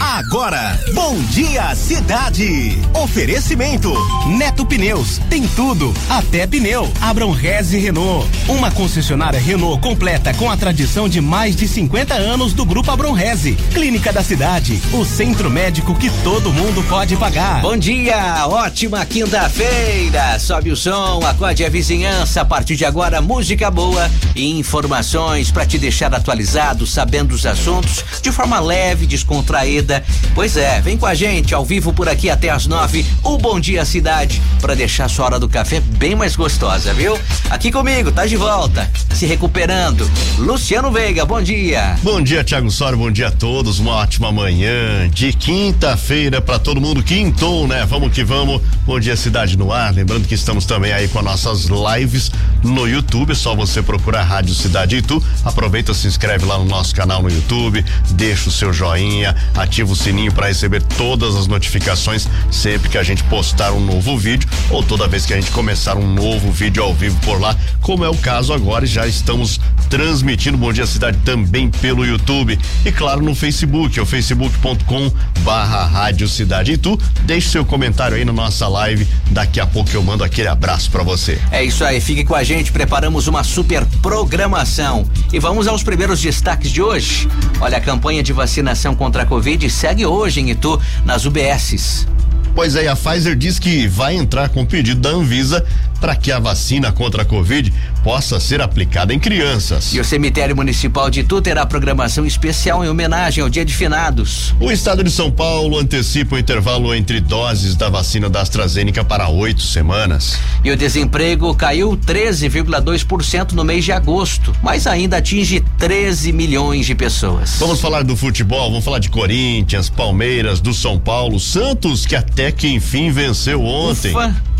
Agora, bom dia cidade. Oferecimento Neto Pneus, tem tudo, até pneu. Abram Reze Renault, uma concessionária Renault completa com a tradição de mais de 50 anos do Grupo Abram Reze. Clínica da Cidade, o centro médico que todo mundo pode pagar. Bom dia, ótima quinta-feira. Sobe o som, acorde a vizinhança. A partir de agora, música boa e informações para te deixar atualizado, sabendo os assuntos de forma leve, descontraída Pois é, vem com a gente ao vivo por aqui até as nove, o Bom Dia Cidade, para deixar sua hora do café bem mais gostosa, viu? Aqui comigo, tá de volta, se recuperando. Luciano Veiga, bom dia. Bom dia, Tiago Soro, bom dia a todos, uma ótima manhã de quinta-feira para todo mundo. Quintou, né? Vamos que vamos. Bom dia, Cidade no Ar. Lembrando que estamos também aí com as nossas lives no YouTube, é só você procurar Rádio Cidade Itu. Aproveita, se inscreve lá no nosso canal no YouTube, deixa o seu joinha, ativa ativa o sininho para receber todas as notificações sempre que a gente postar um novo vídeo ou toda vez que a gente começar um novo vídeo ao vivo por lá, como é o caso agora, já estamos transmitindo Bom Dia Cidade também pelo YouTube e claro no Facebook, é o facebook.com barra Rádio Cidade e tu deixe seu comentário aí na nossa live, daqui a pouco eu mando aquele abraço para você. É isso aí, fique com a gente, preparamos uma super programação e vamos aos primeiros destaques de hoje. Olha a campanha de vacinação contra a Covid segue hoje em Itu, nas UBSs. Pois é, a Pfizer diz que vai entrar com pedido da Anvisa para que a vacina contra a Covid possa ser aplicada em crianças. E o cemitério municipal de Itu terá programação especial em homenagem ao Dia de Finados. O estado de São Paulo antecipa o intervalo entre doses da vacina da AstraZeneca para oito semanas. E o desemprego caiu 13,2% no mês de agosto, mas ainda atinge 13 milhões de pessoas. Vamos falar do futebol, vamos falar de Corinthians, Palmeiras, do São Paulo, Santos, que até que enfim venceu ontem. Ufa.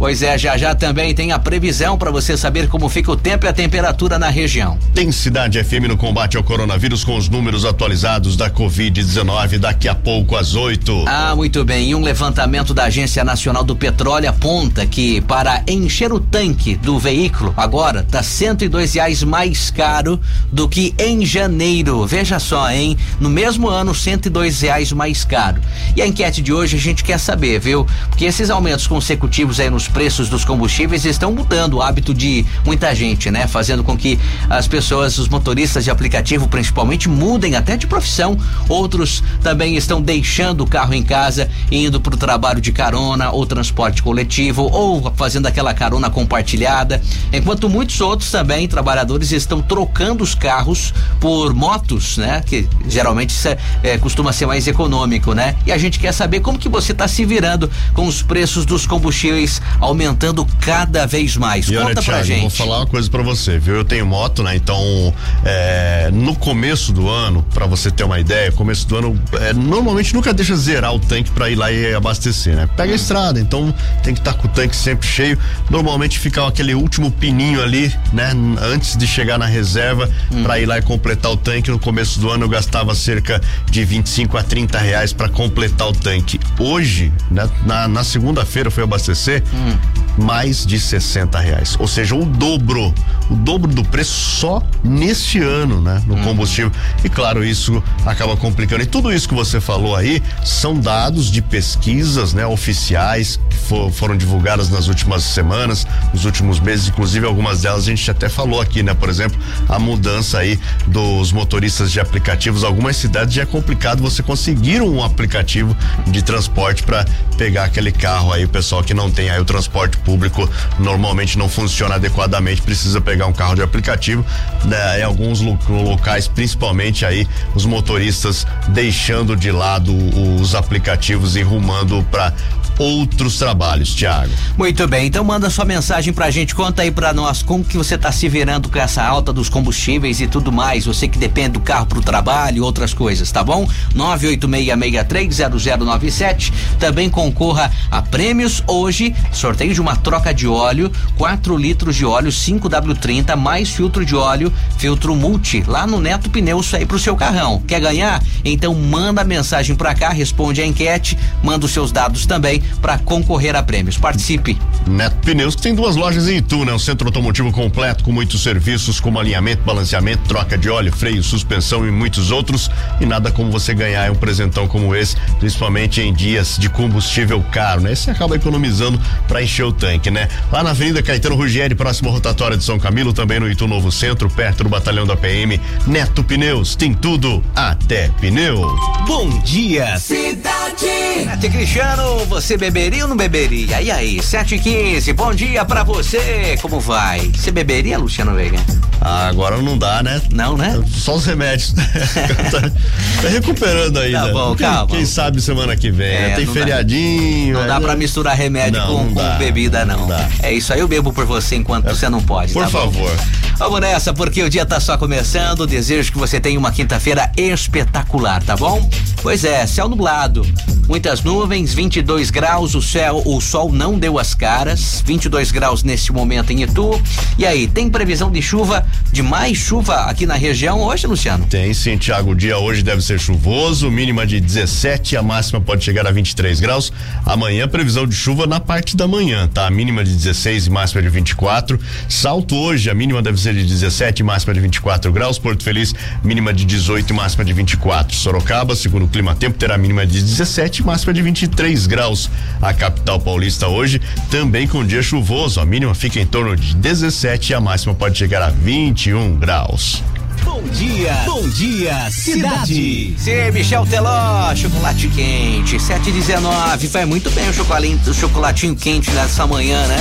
Pois é, já já também tem a previsão para você saber como fica o tempo e a temperatura na região. Tem Cidade FM no combate ao coronavírus com os números atualizados da Covid-19 daqui a pouco às 8. Ah, muito bem. E um levantamento da Agência Nacional do Petróleo aponta que para encher o tanque do veículo agora tá 102 reais mais caro do que em janeiro. Veja só, hein? No mesmo ano, 102 reais mais caro. E a enquete de hoje a gente quer saber, viu? Porque esses aumentos consecutivos aí nos preços dos combustíveis estão mudando o hábito de muita gente, né? Fazendo com que as pessoas, os motoristas de aplicativo principalmente, mudem até de profissão. Outros também estão deixando o carro em casa indo para o trabalho de carona ou transporte coletivo ou fazendo aquela carona compartilhada. Enquanto muitos outros também, trabalhadores, estão trocando os carros por motos, né? Que geralmente é, é, costuma ser mais econômico, né? E a gente quer saber como que você está se virando com os preços dos combustíveis aumentando cada vez mais. E Conta olha, pra Thiago, gente. Vou falar uma coisa para você, viu? Eu tenho moto, né? Então, é, no começo do ano, para você ter uma ideia, começo do ano, é, normalmente nunca deixa zerar o tanque para ir lá e abastecer, né? Pega hum. a estrada, então tem que estar tá com o tanque sempre cheio. Normalmente fica aquele último pininho ali, né? Antes de chegar na reserva hum. para ir lá e completar o tanque. No começo do ano eu gastava cerca de 25 a 30 reais para completar o tanque. Hoje, né? na, na segunda-feira fui abastecer, hum Mm-hmm. Mais de 60 reais. Ou seja, o dobro, o dobro do preço só neste ano, né? No hum. combustível. E claro, isso acaba complicando. E tudo isso que você falou aí são dados de pesquisas, né? Oficiais que for, foram divulgadas nas últimas semanas, nos últimos meses, inclusive algumas delas a gente até falou aqui, né? Por exemplo, a mudança aí dos motoristas de aplicativos. Algumas cidades já é complicado você conseguir um aplicativo de transporte para pegar aquele carro aí, o pessoal que não tem aí o transporte público normalmente não funciona adequadamente, precisa pegar um carro de aplicativo. Né, em alguns locais, principalmente aí, os motoristas deixando de lado os aplicativos e rumando para outros trabalhos, Tiago. Muito bem, então manda sua mensagem pra gente, conta aí pra nós como que você tá se virando com essa alta dos combustíveis e tudo mais, você que depende do carro pro trabalho e outras coisas, tá bom? 986630097, também concorra a prêmios hoje, sorteio de uma uma troca de óleo, 4 litros de óleo 5W30 mais filtro de óleo, filtro multi, lá no Neto Pneus aí pro seu carrão. Quer ganhar? Então manda mensagem pra cá, responde a enquete, manda os seus dados também para concorrer a prêmios. Participe. Neto Pneus que tem duas lojas em Itu, né? Um centro automotivo completo com muitos serviços como alinhamento, balanceamento, troca de óleo, freio, suspensão e muitos outros. E nada como você ganhar um presentão como esse, principalmente em dias de combustível caro, né? Você acaba economizando para encher o tanque, né? Lá na Avenida Caetano Rugieri, próximo ao rotatória de São Camilo, também no Itu Novo Centro, perto do batalhão da PM. Neto Pneus, tem tudo até pneu. Bom dia, cidade. Nath Cristiano, você beberia ou não beberia? E aí, 7 e 15 bom dia pra você. Como vai? Você beberia, Luciano Veiga? Ah, agora não dá, né? Não, né? Só os remédios. tá, recuperando ainda. Tá bom, quem, calma. Quem sabe semana que vem. É, Tem feriadinho. Dá, não dá pra misturar remédio não, com, não com bebida, não. não é isso aí, eu bebo por você enquanto é, você não pode. Por tá favor. Bom? Vamos nessa, porque o dia tá só começando. Desejo que você tenha uma quinta-feira espetacular, tá bom? Pois é, céu nublado. Muitas nuvens, 22 graus, o céu, o sol não deu as caras, 22 graus nesse momento em Itu. E aí, tem previsão de chuva, de mais chuva aqui na região hoje, Luciano? Tem sim, Tiago. O dia hoje deve ser chuvoso, mínima de 17, a máxima pode chegar a 23 graus. Amanhã, previsão de chuva na parte da manhã, tá? A mínima de 16 e máxima de 24. Salto hoje, a mínima deve ser de 17 e máxima de 24 graus. Porto Feliz, mínima de 18 e máxima de 24. Sorocaba, segundo o clima tempo, terá mínima de 17 máxima de 23 graus. A capital paulista hoje também com dia chuvoso. A mínima fica em torno de 17 e a máxima pode chegar a 21 graus. Bom dia, bom dia, cidade. Sim, Michel Teló, chocolate quente, 719. Vai muito bem o chocolatinho, o chocolatinho quente nessa manhã, né?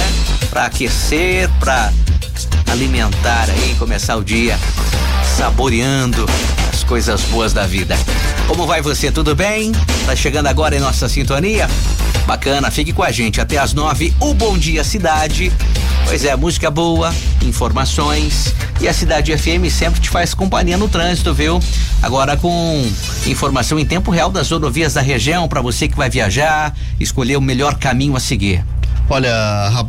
Pra aquecer, pra alimentar aí, começar o dia saboreando as coisas boas da vida. Como vai você? Tudo bem? Tá chegando agora em nossa sintonia? Bacana, fique com a gente até as nove. O Bom Dia Cidade. Pois é, música boa, informações e a Cidade FM sempre te faz companhia no trânsito, viu? Agora com informação em tempo real das rodovias da região para você que vai viajar, escolher o melhor caminho a seguir. Olha,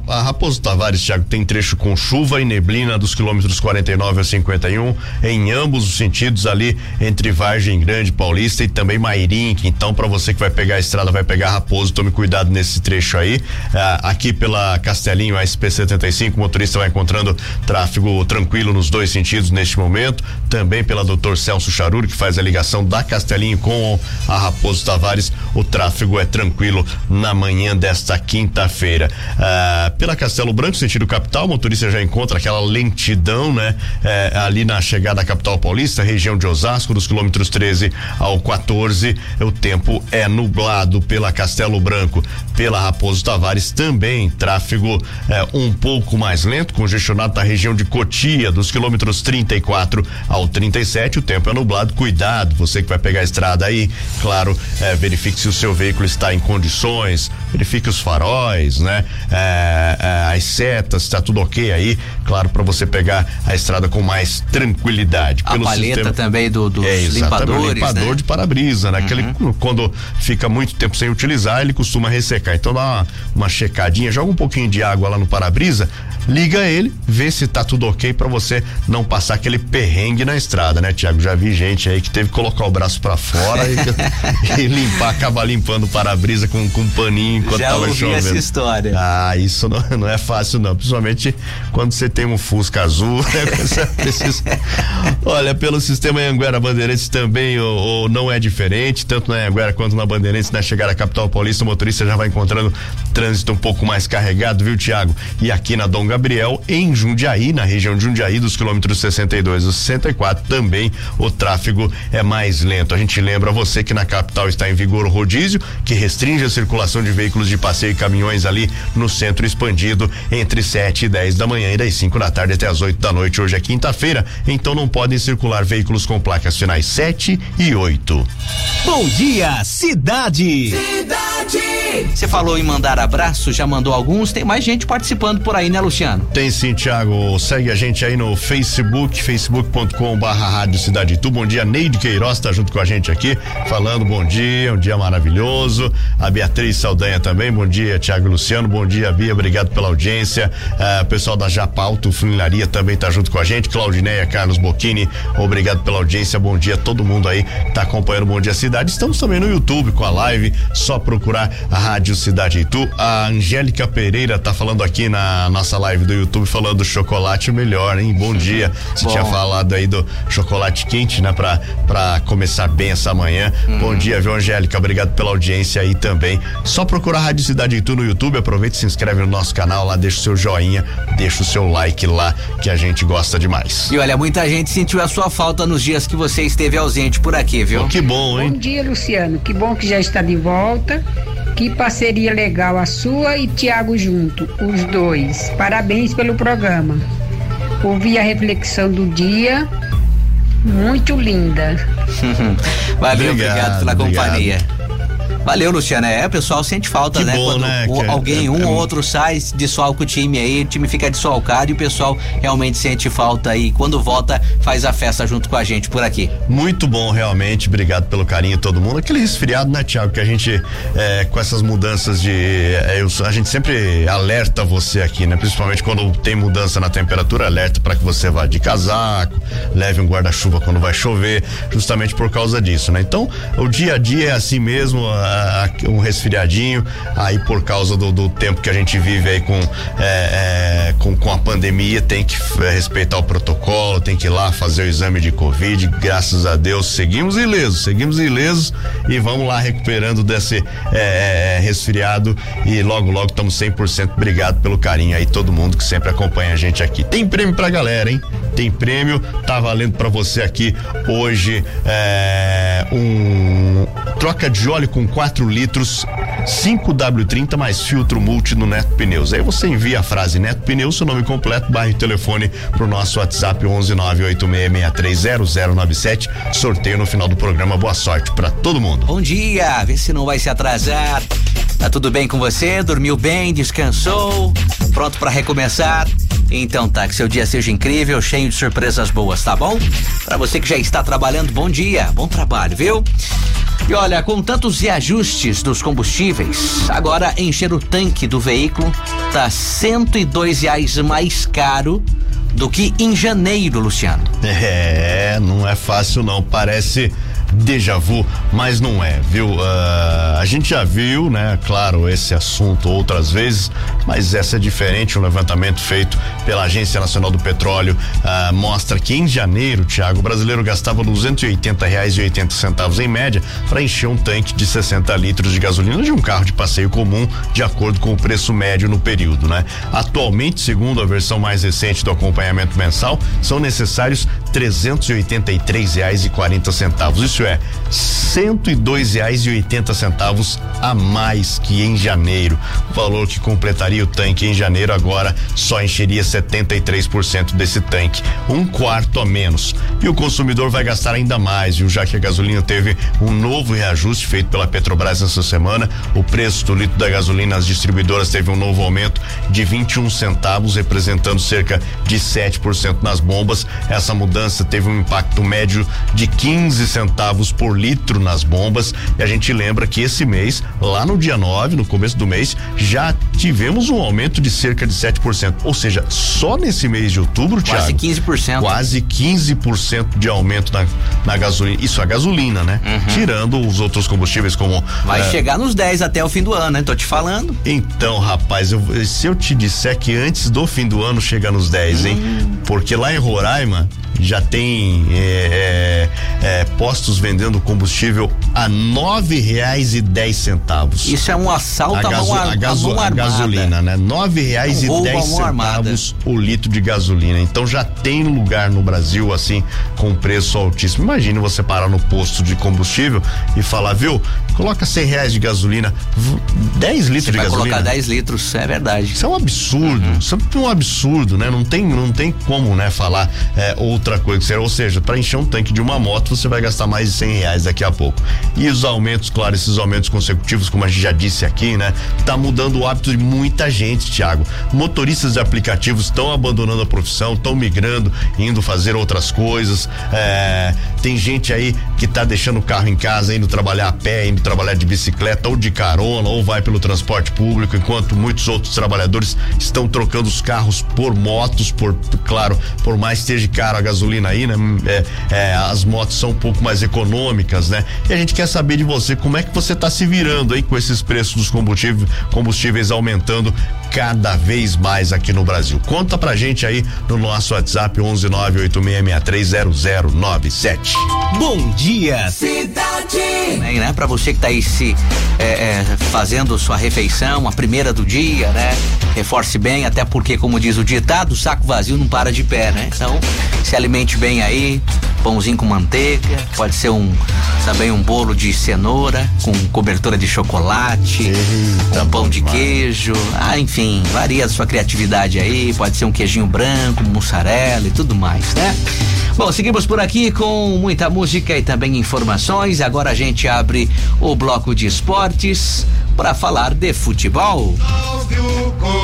a Raposo Tavares, Thiago, tem trecho com chuva e neblina dos quilômetros 49 a 51, em ambos os sentidos ali entre Vargem Grande, Paulista e também Mairink. Então, para você que vai pegar a estrada, vai pegar Raposo, tome cuidado nesse trecho aí. Ah, aqui pela Castelinho, a SP75, o motorista vai encontrando tráfego tranquilo nos dois sentidos neste momento. Também pela Doutor Celso Charuri, que faz a ligação da Castelinho com a Raposo Tavares, o tráfego é tranquilo na manhã desta quinta-feira. Ah, pela Castelo Branco, sentido capital, o motorista já encontra aquela lentidão, né? Eh, ali na chegada à capital paulista, região de Osasco, dos quilômetros 13 ao 14. O tempo é nublado pela Castelo Branco, pela Raposo Tavares também. Tráfego eh, um pouco mais lento, congestionado na região de Cotia, dos quilômetros 34 ao 37. O tempo é nublado. Cuidado, você que vai pegar a estrada aí, claro, eh, verifique se o seu veículo está em condições, verifique os faróis, né? É, é, as setas, está tudo ok aí, claro, para você pegar a estrada com mais tranquilidade. A paleta sistema, também do, dos é, limpadores, limpador né? de para-brisa, né? Uhum. Aquele quando fica muito tempo sem utilizar, ele costuma ressecar. Então dá uma, uma checadinha, joga um pouquinho de água lá no para-brisa, liga ele, vê se tá tudo ok para você não passar aquele perrengue na estrada, né, Tiago? Já vi gente aí que teve que colocar o braço para fora e, e, limpar, acabar limpando o para-brisa com, com um paninho enquanto Já tava ouvi chovendo. essa história. Ah, isso não, não é fácil não, principalmente quando você tem um Fusca azul, né? Precisa... Olha, pelo sistema Anguera Bandeirantes também ou, ou, não é diferente, tanto na Anguera quanto na Bandeirantes, na chegada à capital paulista, o motorista já vai encontrando trânsito um pouco mais carregado, viu, Tiago? E aqui na Dom Gabriel, em Jundiaí, na região de Jundiaí, dos quilômetros 62 e 64, também o tráfego é mais lento. A gente lembra você que na capital está em vigor o rodízio, que restringe a circulação de veículos de passeio e caminhões ali no centro expandido entre 7 e 10 da manhã e das 5 da tarde até as 8 da noite. Hoje é quinta-feira, então não podem circular veículos com placas finais 7 e 8. Bom dia, cidade! Cidade! Você falou em mandar abraço, já mandou alguns, tem mais gente participando por aí, né, Luciano? Tem sim, Thiago. Segue a gente aí no Facebook, facebook.com barra Rádio Cidade Tu. Bom dia, Neide Queiroz tá junto com a gente aqui, falando bom dia, um dia maravilhoso. A Beatriz Saldanha também, bom dia, Thiago Luciano, bom dia, Bia, obrigado pela audiência. Uh, pessoal da Japalto Funilaria também tá junto com a gente, Claudineia, Carlos Bocchini, obrigado pela audiência, bom dia a todo mundo aí que tá acompanhando Bom Dia Cidade. Estamos também no YouTube com a live, só procurar a Rádio Cidade Itu. A Angélica Pereira tá falando aqui na nossa live do YouTube, falando do chocolate melhor, hein? Bom dia. Você Bom. tinha falado aí do chocolate quente, né? Pra, pra começar bem essa manhã. Hum. Bom dia, viu, Angélica? Obrigado pela audiência aí também. Só procurar a Rádio Cidade Itu no YouTube, aproveita e se inscreve no nosso canal lá, deixa o seu joinha, deixa o seu like lá, que a gente gosta demais. E olha, muita gente sentiu a sua falta nos dias que você esteve ausente por aqui, viu? Oh, que bom, hein? Bom dia, Luciano. Que bom que já está de volta. Que parceria legal a sua e Tiago junto, os dois. Parabéns pelo programa. Ouvi a reflexão do dia, muito linda. Valeu, obrigado, obrigado pela obrigado. companhia. Valeu, Luciano. É, o pessoal sente falta, que né? Bom, Quando né? O, alguém, é, um é, ou outro sai, desfalca o time aí, o time fica desfalcado e o pessoal realmente sente falta aí. Quando volta, faz a festa junto com a gente por aqui. Muito bom, realmente. Obrigado pelo carinho todo mundo. Aquele resfriado, né, Tiago? Que a gente, é, com essas mudanças de. É, eu, a gente sempre alerta você aqui, né? Principalmente quando tem mudança na temperatura, alerta para que você vá de casaco, leve um guarda-chuva quando vai chover, justamente por causa disso, né? Então, o dia a dia é assim mesmo. A, um resfriadinho, aí por causa do, do, tempo que a gente vive aí com, é, é, com, com a pandemia, tem que é, respeitar o protocolo, tem que ir lá fazer o exame de Covid. Graças a Deus, seguimos ilesos, seguimos ilesos e vamos lá recuperando desse é, é resfriado e logo, logo estamos 100%. Obrigado pelo carinho aí, todo mundo que sempre acompanha a gente aqui. Tem prêmio pra galera, hein? Tem prêmio, tá valendo para você aqui hoje é, troca de óleo com 4 litros, 5W30 mais filtro multi no Neto Pneus. Aí você envia a frase Neto Pneus, seu nome completo, bairro e telefone pro nosso WhatsApp 11986630097. Sorteio no final do programa. Boa sorte para todo mundo. Bom dia, vê se não vai se atrasar. Tá tudo bem com você? Dormiu bem? Descansou? Pronto para recomeçar? Então tá, que seu dia seja incrível, cheio de surpresas boas, tá bom? Para você que já está trabalhando, bom dia, bom trabalho, viu? E olha, com tantos reajustes dos combustíveis, agora encher o tanque do veículo tá cento e dois reais mais caro do que em janeiro, Luciano. É, não é fácil não, parece déjà vu, mas não é, viu? Uh, a gente já viu, né? Claro, esse assunto outras vezes, mas essa é diferente. Um levantamento feito pela Agência Nacional do Petróleo uh, mostra que em janeiro, Tiago, o brasileiro gastava 280 reais e 80 centavos em média para encher um tanque de 60 litros de gasolina de um carro de passeio comum, de acordo com o preço médio no período, né? Atualmente, segundo a versão mais recente do acompanhamento mensal, são necessários 383 reais e 40 centavos. Isso é cento e dois reais e oitenta centavos a mais que em janeiro. O valor que completaria o tanque em janeiro agora só encheria 73% desse tanque, um quarto a menos. E o consumidor vai gastar ainda mais, viu? Já que a gasolina teve um novo reajuste feito pela Petrobras essa semana. O preço do litro da gasolina nas distribuidoras teve um novo aumento de 21 centavos, representando cerca de 7% nas bombas. Essa mudança teve um impacto médio de 15 centavos por litro nas bombas. E a gente lembra que esse mês, lá no dia 9, no começo do mês, já tivemos um aumento de cerca de 7%. Ou seja, só nesse mês de outubro, Quase Thiago, 15%. Quase 15% de aumento na, na gasolina. Isso a gasolina, né? Uhum. Tirando os outros combustíveis como. Vai é, chegar nos 10 até o fim do ano, né? Tô te falando. Então, rapaz, eu, se eu te disser que antes do fim do ano chega nos 10, hein? Hum. Porque lá em Roraima já tem é, é, é, postos vendendo combustível a nove reais e dez centavos. Isso é um assalto a, gaso, a, gaso, a, a gasolina, né? Nove reais um e dez centavos o litro de gasolina. Então já tem lugar no Brasil assim com preço altíssimo. Imagine você parar no posto de combustível e falar, viu? Coloca cem reais de gasolina, 10 litros você de vai gasolina. colocar 10 litros, é verdade. Isso é um absurdo, uhum. isso é um absurdo, né? Não tem, não tem como, né, falar é, outra coisa. Ou seja, para encher um tanque de uma moto, você vai gastar mais de cem reais daqui a pouco. E os aumentos, claro, esses aumentos consecutivos, como a gente já disse aqui, né? Tá mudando o hábito de muita gente, Thiago. Motoristas de aplicativos estão abandonando a profissão, estão migrando, indo fazer outras coisas. É, tem gente aí que tá deixando o carro em casa, indo trabalhar a pé, indo trabalhar de bicicleta ou de carona, ou vai pelo transporte público, enquanto muitos outros trabalhadores estão trocando os carros por motos, por, claro, por mais esteja caro a gasolina aí, né? É, é, as motos são um pouco mais econômicas, né? E a gente quer saber de você como é que você está se virando aí com esses preços dos combustíveis, combustíveis aumentando cada vez mais aqui no Brasil. Conta pra gente aí no nosso WhatsApp 11986630097. Bom dia, cidade. Bem, né? Para você que tá aí se é, é, fazendo sua refeição, a primeira do dia, né? Reforce bem, até porque, como diz o ditado, o saco vazio não para de pé, né? Então, se alimente bem aí, pãozinho com manteiga, pode ser um também um bolo de cenoura com cobertura de chocolate, Eita, um pão de queijo, ah, enfim, varia a sua criatividade aí, pode ser um queijinho branco, mussarela e tudo mais, né? Bom, seguimos por aqui com muita música e também informações. Agora a gente abre o bloco de esportes para falar de futebol.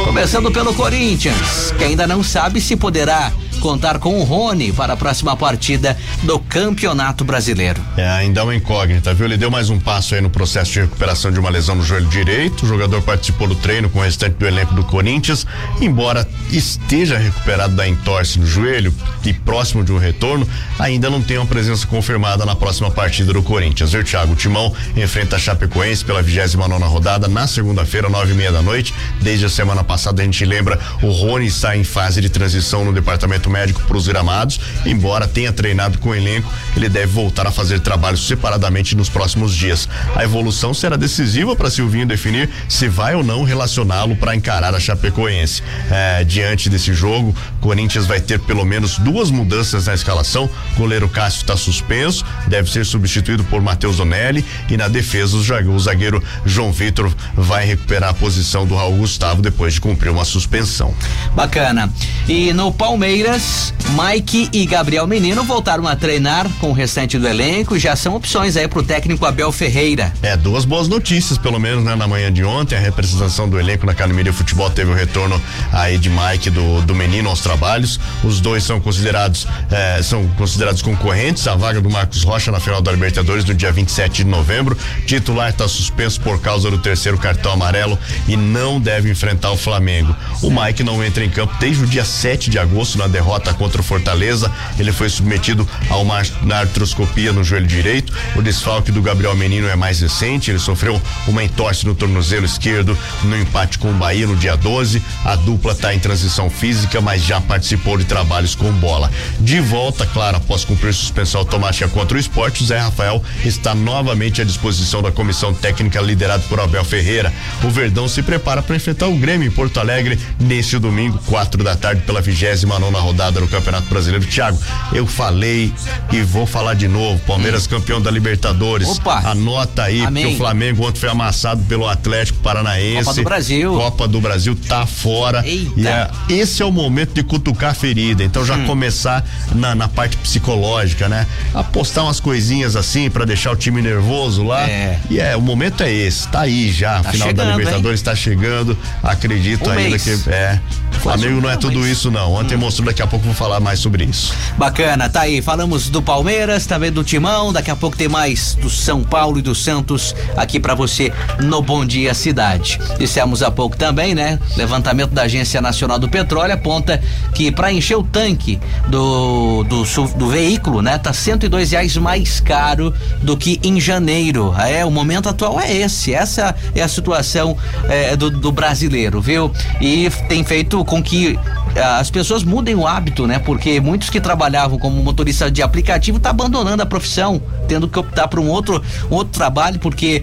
Começando pelo Corinthians, que ainda não sabe se poderá contar com o Rony para a próxima partida do Campeonato Brasileiro. É, ainda é uma incógnita, viu? Ele deu mais um passo aí no processo de recuperação de uma lesão no joelho direito. O jogador participou do treino com o restante do elenco do Corinthians, embora esteja recuperado da entorse no joelho e próximo de um retorno, ainda não tem uma presença confirmada na próxima partida do Corinthians. O Thiago Timão enfrenta a Chapecoense pela 29 nona rodada na segunda-feira, nove e meia da noite. Desde a semana passada a gente lembra o Rony está em fase de transição no departamento médico para os gramados, embora tenha treinado com o elenco, ele deve voltar a fazer trabalhos separadamente nos próximos dias. A evolução será decisiva para Silvinho definir se vai ou não relacioná-lo para encarar a Chapecoense. É, diante desse jogo, Corinthians vai ter pelo menos duas mudanças na escalação. O goleiro Cássio está suspenso, deve ser substituído por Matheus Donelli e na defesa o zagueiro João Vitor vai recuperar a posição do Raul Gustavo depois de cumprir uma suspensão. Bacana. E no Palmeiras, Mike e Gabriel Menino voltaram a treinar com o restante do elenco já são opções aí pro técnico Abel Ferreira. É, duas boas notícias, pelo menos, né? Na manhã de ontem, a representação do elenco na Academia de Futebol teve o retorno aí de Mike do, do Menino aos trabalhos. Os dois são considerados eh, são considerados concorrentes. A vaga do Marcos Rocha na final da Libertadores no dia 27 de novembro. Titular está suspenso por causa do terceiro cartão amarelo e não deve enfrentar o Flamengo. O Mike não entra em campo desde o dia 7 de agosto na derrota contra o Fortaleza. Ele foi submetido a uma artroscopia no joelho direito. O desfalque do Gabriel Menino é mais recente. Ele sofreu uma entorse no tornozelo esquerdo no empate com o Bahia no dia 12. A dupla está em transição física, mas já participou de trabalhos com bola. De volta, claro, após cumprir suspensão automática contra o esporte, o Zé Rafael está novamente à disposição da comissão técnica liderada por Abel Ferreira. O Verdão se prepara para enfrentar o Grêmio em Porto Alegre neste domingo, quatro da tarde, pela 29 nona rodada do Campeonato Brasileiro. Tiago, eu falei e vou falar de novo. Palmeiras hum. campeão da Libertadores. Opa. Anota aí, Amém. porque o Flamengo ontem foi amassado pelo Atlético Paranaense. Copa do Brasil. Copa do Brasil tá fora. Eita. E é, esse é o momento de cutucar a ferida. Então já hum. começar na, na parte psicológica, né? Apostar umas coisinhas assim para deixar o time nervoso lá. É. E é, o momento é esse. Tá aí já. Tá final chegando, da Libertadores hein? tá chegando. Acredito um ainda mês. que é. Flamengo não é tudo isso não. Ontem hum. mostrou, daqui a pouco vou falar mais sobre isso. Bacana, tá aí. Falamos do Palmeiras, também do Timão. Daqui a pouco tem mais do São Paulo e do Santos aqui para você no Bom Dia Cidade. Dissemos há pouco também, né? Levantamento da Agência Nacional do Petróleo aponta que para encher o tanque do, do, do veículo, né? Tá 102 reais mais caro do que em janeiro. É, o momento atual é esse. Essa é a situação é, do, do brasileiro, viu? E tem feito com que as pessoas mudem o hábito, né? Porque muitos que trabalhavam como motorista de aplicativo tá abandonando a profissão, tendo que optar por um outro, um outro trabalho porque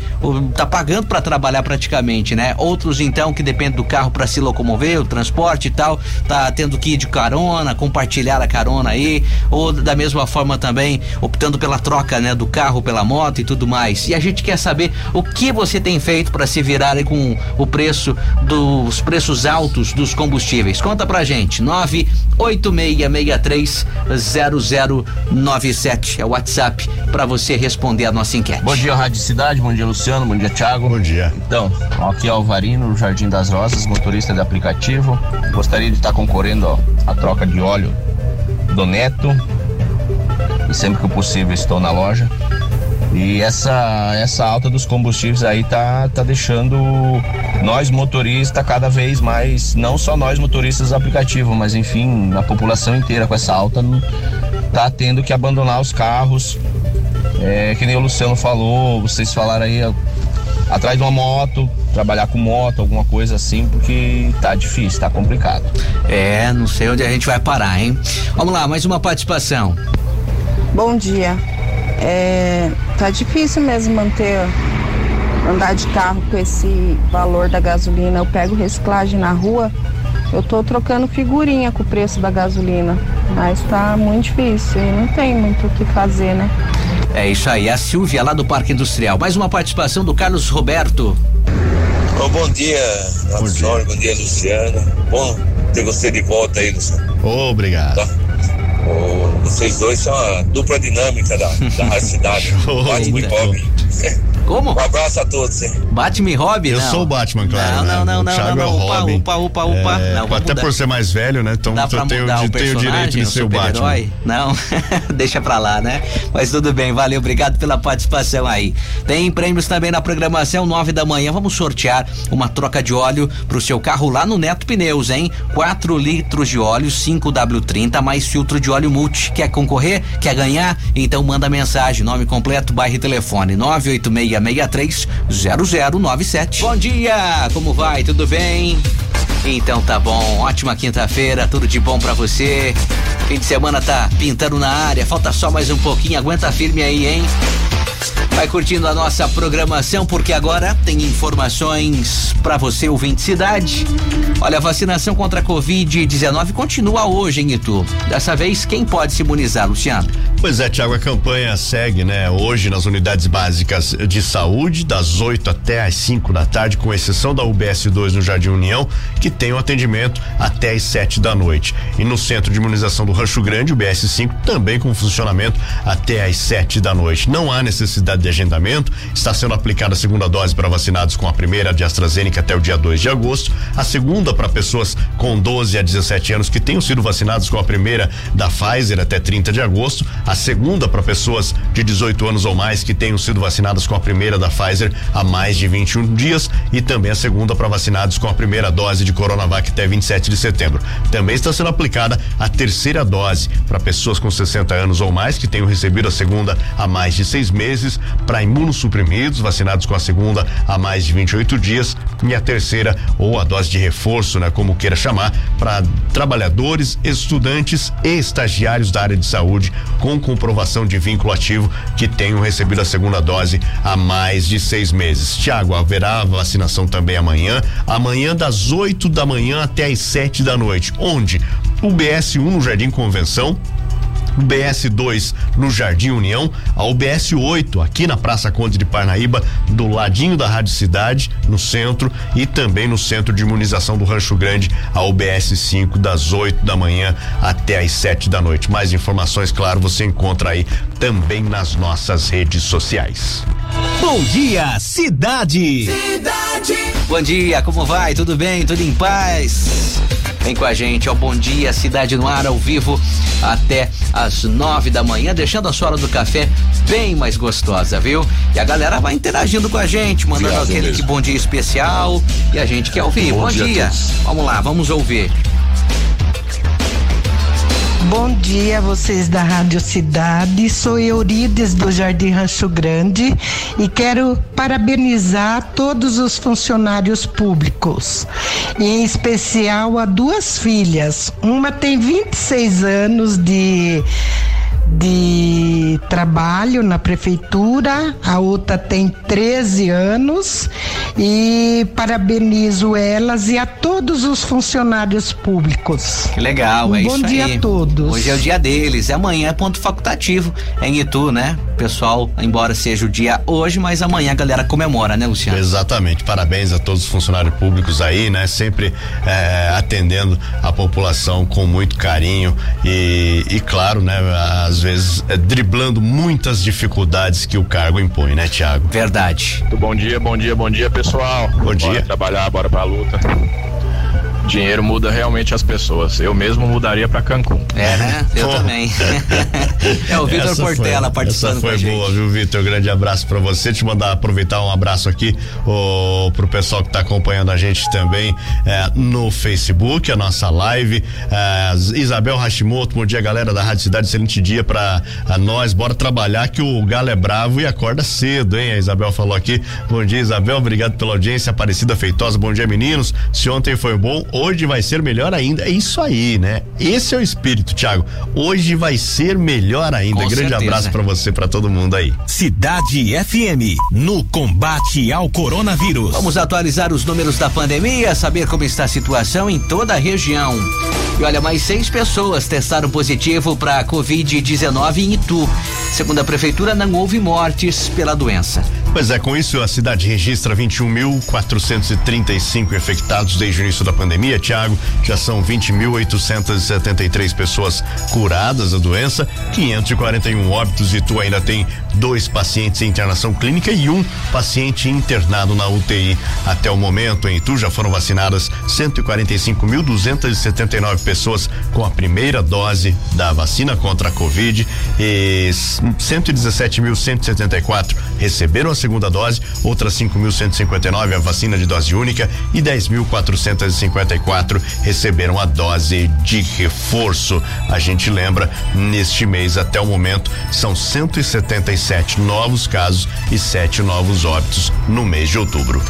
tá pagando para trabalhar praticamente, né? Outros então que dependem do carro para se locomover, o transporte e tal, tá tendo que ir de carona, compartilhar a carona aí, ou da mesma forma também optando pela troca, né, do carro pela moto e tudo mais. E a gente quer saber o que você tem feito para se virar com o preço dos preços altos dos combustíveis. Conta pra gente gente. 986630097 é o WhatsApp para você responder a nossa enquete. Bom dia, Rádio Cidade. Bom dia, Luciano. Bom dia, Thiago. Bom dia. Então, aqui é Alvarino, no Jardim das Rosas, motorista de aplicativo. Gostaria de estar concorrendo ó, à troca de óleo do Neto. E sempre que possível estou na loja. E essa, essa alta dos combustíveis aí tá, tá deixando nós motoristas cada vez mais, não só nós motoristas do aplicativo, mas enfim, a população inteira com essa alta tá tendo que abandonar os carros. É, que nem o Luciano falou, vocês falaram aí atrás de uma moto, trabalhar com moto, alguma coisa assim, porque tá difícil, tá complicado. É, não sei onde a gente vai parar, hein? Vamos lá, mais uma participação. Bom dia. É, tá difícil mesmo manter andar de carro com esse valor da gasolina. Eu pego reciclagem na rua, eu tô trocando figurinha com o preço da gasolina, mas tá muito difícil e não tem muito o que fazer, né? É isso aí, a Silvia lá do Parque Industrial. Mais uma participação do Carlos Roberto. Oh, bom dia, bom dia. bom dia, Luciano. Bom ter você de volta aí, Luciano. Obrigado. Tá? Oh, vocês dois são a dupla dinâmica da, da Cidade. Batman e Bob. Como? Um abraço a todos, hein? Batman e Robin? Eu não. sou o Batman, claro. Não, né? não, não, não, não, é não. Robin. Upa, upa, upa, upa. É, não, até mudar. por ser mais velho, né? Então Dá pra eu tenho, mudar o tenho direito de personagem, ser o Batman. super-herói? Não, deixa pra lá, né? Mas tudo bem, valeu, obrigado pela participação aí. Tem prêmios também na programação, nove da manhã, vamos sortear uma troca de óleo pro seu carro lá no Neto Pneus, hein? 4 litros de óleo, 5W30, mais filtro de óleo multi. Quer concorrer? Quer ganhar? Então manda mensagem, nome completo, bairro e telefone, 986630097. Bom dia, como vai? Tudo bem? Então tá bom, ótima quinta-feira, tudo de bom para você. Fim de semana tá pintando na área, falta só mais um pouquinho, aguenta firme aí, hein? Vai curtindo a nossa programação porque agora tem informações para você ouvinte cidade. Olha, a vacinação contra a Covid-19 continua hoje em Itu. Dessa vez, quem pode se imunizar, Luciano? Pois é, Tiago, a campanha segue, né? Hoje nas unidades básicas de saúde, das 8 até às 5 da tarde, com exceção da UBS 2 no Jardim União, que tem o um atendimento até às 7 da noite. E no centro de imunização do Rancho Grande, o BS 5, também com funcionamento até às 7 da noite. Não há necessidade de agendamento, está sendo aplicada a segunda dose para vacinados com a primeira de AstraZeneca até o dia 2 de agosto, a segunda para pessoas com 12 a 17 anos que tenham sido vacinados com a primeira da Pfizer até 30 de agosto, a segunda para pessoas de 18 anos ou mais que tenham sido vacinadas com a primeira da Pfizer há mais de 21 dias. E também a segunda para vacinados com a primeira dose de Coronavac até 27 de setembro. Também está sendo aplicada a terceira dose para pessoas com 60 anos ou mais que tenham recebido a segunda há mais de seis meses, para imunossuprimidos vacinados com a segunda há mais de 28 dias e a terceira ou a dose de reforço, né, como queira chamar, para trabalhadores, estudantes e estagiários da área de saúde com comprovação de vínculo ativo que tenham recebido a segunda dose há mais de seis meses. Tiago, haverá vacinação também amanhã, amanhã das 8 da manhã até às 7 da noite, onde? O BS1 no Jardim Convenção UBS 2 no Jardim União, a UBS 8 aqui na Praça Conde de Parnaíba, do ladinho da Rádio Cidade, no centro, e também no centro de imunização do Rancho Grande, a UBS 5 das 8 da manhã até às 7 da noite. Mais informações, claro, você encontra aí também nas nossas redes sociais. Bom dia, cidade. Cidade. Bom dia, como vai? Tudo bem? Tudo em paz? Vem com a gente, ó. Bom dia, Cidade no Ar, ao vivo, até às nove da manhã, deixando a sua hora do café bem mais gostosa, viu? E a galera vai interagindo com a gente, mandando Obrigado aquele mesmo. que bom dia especial. E a gente quer ouvir. Bom, bom dia. dia. Vamos lá, vamos ouvir. Bom dia, vocês da Rádio Cidade. Sou Eurides do Jardim Rancho Grande e quero parabenizar todos os funcionários públicos, em especial a duas filhas. Uma tem 26 anos de de trabalho na prefeitura, a outra tem 13 anos e parabenizo elas e a todos os funcionários públicos. Que legal, um é bom isso dia aí. a todos. Hoje é o dia deles, é amanhã é ponto facultativo em Itu, né? Pessoal, embora seja o dia hoje, mas amanhã a galera comemora, né, Luciano? Exatamente. Parabéns a todos os funcionários públicos aí, né? Sempre é, atendendo a população com muito carinho e, e claro, né? Às vezes é, driblando muitas dificuldades que o cargo impõe, né, Tiago? Verdade. Bom dia, bom dia, bom dia, pessoal. Bom bora dia. trabalhar, bora pra luta. Dinheiro muda realmente as pessoas. Eu mesmo mudaria pra Cancún. É, né? Eu Pô. também. é o Vitor Portela foi, participando Essa com foi a gente. boa, viu, Vitor? Grande abraço pra você. Te mandar aproveitar um abraço aqui ô, pro pessoal que tá acompanhando a gente também é, no Facebook, a nossa live. É, Isabel Hashimoto, bom dia, galera da Rádio Cidade. Excelente dia pra a nós. Bora trabalhar que o galo é bravo e acorda cedo, hein? A Isabel falou aqui. Bom dia, Isabel. Obrigado pela audiência. Aparecida Feitosa, bom dia, meninos. Se ontem foi bom, hoje vai ser melhor ainda. É isso aí, né? Esse é o espírito, Thiago. Hoje vai ser melhor ainda. Com Grande certeza. abraço pra você, pra todo mundo aí. Cidade FM, no combate ao coronavírus. Vamos atualizar os números da pandemia, saber como está a situação em toda a região. E olha, mais seis pessoas testaram positivo para Covid-19 em Itu. Segundo a prefeitura, não houve mortes pela doença. Pois é, com isso a cidade registra 21.435 infectados desde o início da pandemia, Tiago. Já são 20.873 pessoas curadas da doença, 541 óbitos e tu ainda tem dois pacientes em internação clínica e um paciente internado na UTI. Até o momento, em Itu já foram vacinadas 145.279 pessoas com a primeira dose da vacina contra a Covid e 117.174 receberam a segunda dose, outras 5.159 a vacina de dose única e 10.454 receberam a dose de reforço. A gente lembra, neste mês até o momento são 177 novos casos e sete novos óbitos no mês de outubro.